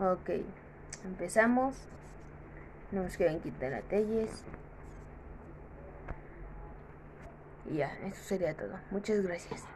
Ok, empezamos. No nos quieren quitar a Telles. Y ya, eso sería todo. Muchas gracias.